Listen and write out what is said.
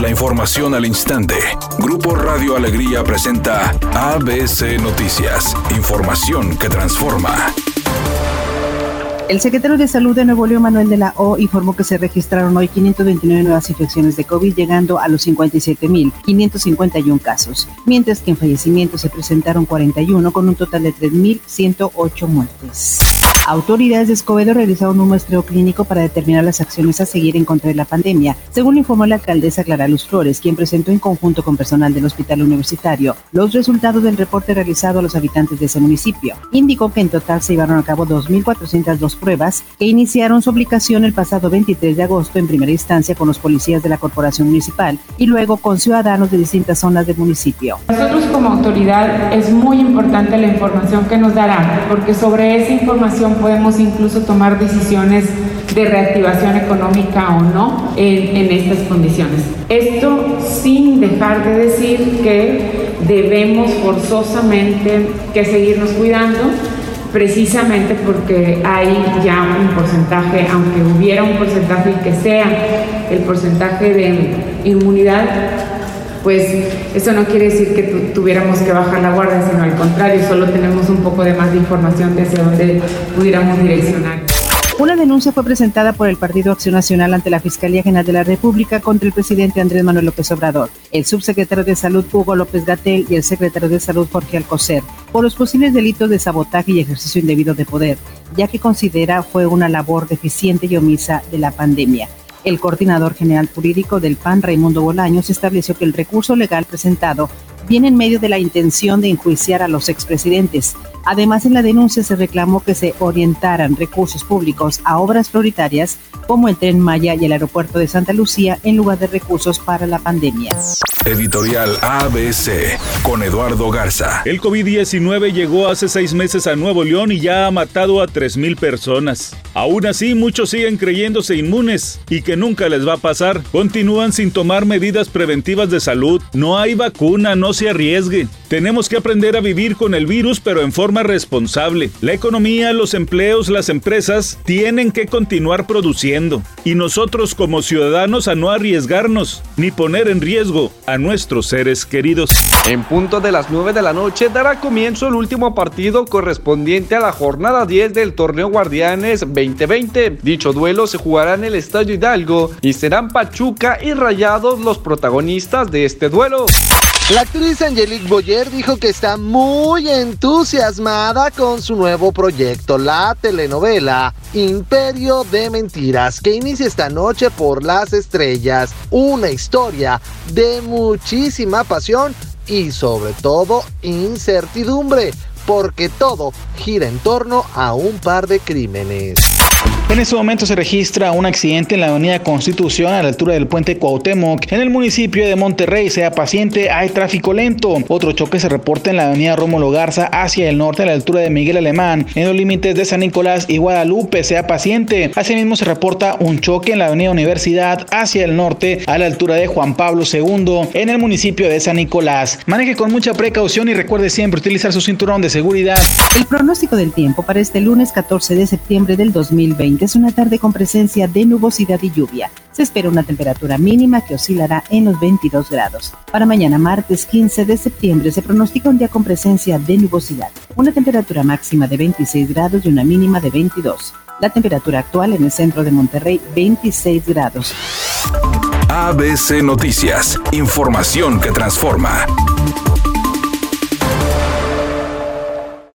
La información al instante. Grupo Radio Alegría presenta ABC Noticias. Información que transforma. El secretario de Salud de Nuevo León, Manuel de la O, informó que se registraron hoy 529 nuevas infecciones de COVID, llegando a los 57.551 casos, mientras que en fallecimientos se presentaron 41, con un total de 3.108 muertes. Autoridades de Escobedo realizaron un muestreo clínico para determinar las acciones a seguir en contra de la pandemia, según informó la alcaldesa Clara Luz Flores, quien presentó en conjunto con personal del Hospital Universitario los resultados del reporte realizado a los habitantes de ese municipio. Indicó que en total se llevaron a cabo 2.402 pruebas que iniciaron su aplicación el pasado 23 de agosto en primera instancia con los policías de la Corporación Municipal y luego con ciudadanos de distintas zonas del municipio. Nosotros como autoridad es muy importante la información que nos darán, porque sobre esa información podemos incluso tomar decisiones de reactivación económica o no en, estas condiciones. Esto sin dejar de decir que debemos forzosamente que seguirnos cuidando, precisamente porque hay ya un porcentaje, aunque hubiera un porcentaje que sea el porcentaje de inmunidad, pues eso no quiere decir que tuviéramos que bajar la guardia, sino al contrario, solo tenemos un poco de más de información de hacia dónde pudiéramos direccionar. Una denuncia fue presentada por el Partido Acción Nacional ante la Fiscalía General de la República contra el presidente Andrés Manuel López Obrador, el subsecretario de Salud Hugo López Gatel y el secretario de Salud Jorge Alcocer por los posibles delitos de sabotaje y ejercicio indebido de poder, ya que considera fue una labor deficiente y omisa de la pandemia. El coordinador general jurídico del PAN, Raimundo Bolaños, estableció que el recurso legal presentado viene en medio de la intención de enjuiciar a los expresidentes. Además, en la denuncia se reclamó que se orientaran recursos públicos a obras prioritarias como el tren Maya y el aeropuerto de Santa Lucía en lugar de recursos para la pandemia. Editorial ABC con Eduardo Garza. El COVID-19 llegó hace seis meses a Nuevo León y ya ha matado a 3.000 personas. Aún así, muchos siguen creyéndose inmunes y que nunca les va a pasar. Continúan sin tomar medidas preventivas de salud. No hay vacuna, no se arriesgue. Tenemos que aprender a vivir con el virus, pero en forma responsable. La economía, los empleos, las empresas tienen que continuar produciendo. Y nosotros como ciudadanos a no arriesgarnos ni poner en riesgo a nuestros seres queridos. En punto de las 9 de la noche dará comienzo el último partido correspondiente a la jornada 10 del torneo Guardianes 2020. Dicho duelo se jugará en el Estadio Hidalgo y serán Pachuca y Rayados los protagonistas de este duelo. La actriz Angelique Boyer dijo que está muy entusiasmada con su nuevo proyecto, la telenovela Imperio de Mentiras, que inicia esta noche por las estrellas. Una historia de muchísima pasión y sobre todo incertidumbre, porque todo gira en torno a un par de crímenes. En este momento se registra un accidente en la avenida Constitución a la altura del puente Cuauhtémoc en el municipio de Monterrey. Sea paciente, hay tráfico lento. Otro choque se reporta en la avenida Rómulo Garza hacia el norte a la altura de Miguel Alemán en los límites de San Nicolás y Guadalupe. Sea paciente. Asimismo se reporta un choque en la avenida Universidad hacia el norte a la altura de Juan Pablo II en el municipio de San Nicolás. Maneje con mucha precaución y recuerde siempre utilizar su cinturón de seguridad. El pronóstico del tiempo para este lunes 14 de septiembre del 2020 es una tarde con presencia de nubosidad y lluvia. Se espera una temperatura mínima que oscilará en los 22 grados. Para mañana martes 15 de septiembre se pronostica un día con presencia de nubosidad. Una temperatura máxima de 26 grados y una mínima de 22. La temperatura actual en el centro de Monterrey 26 grados. ABC Noticias, información que transforma.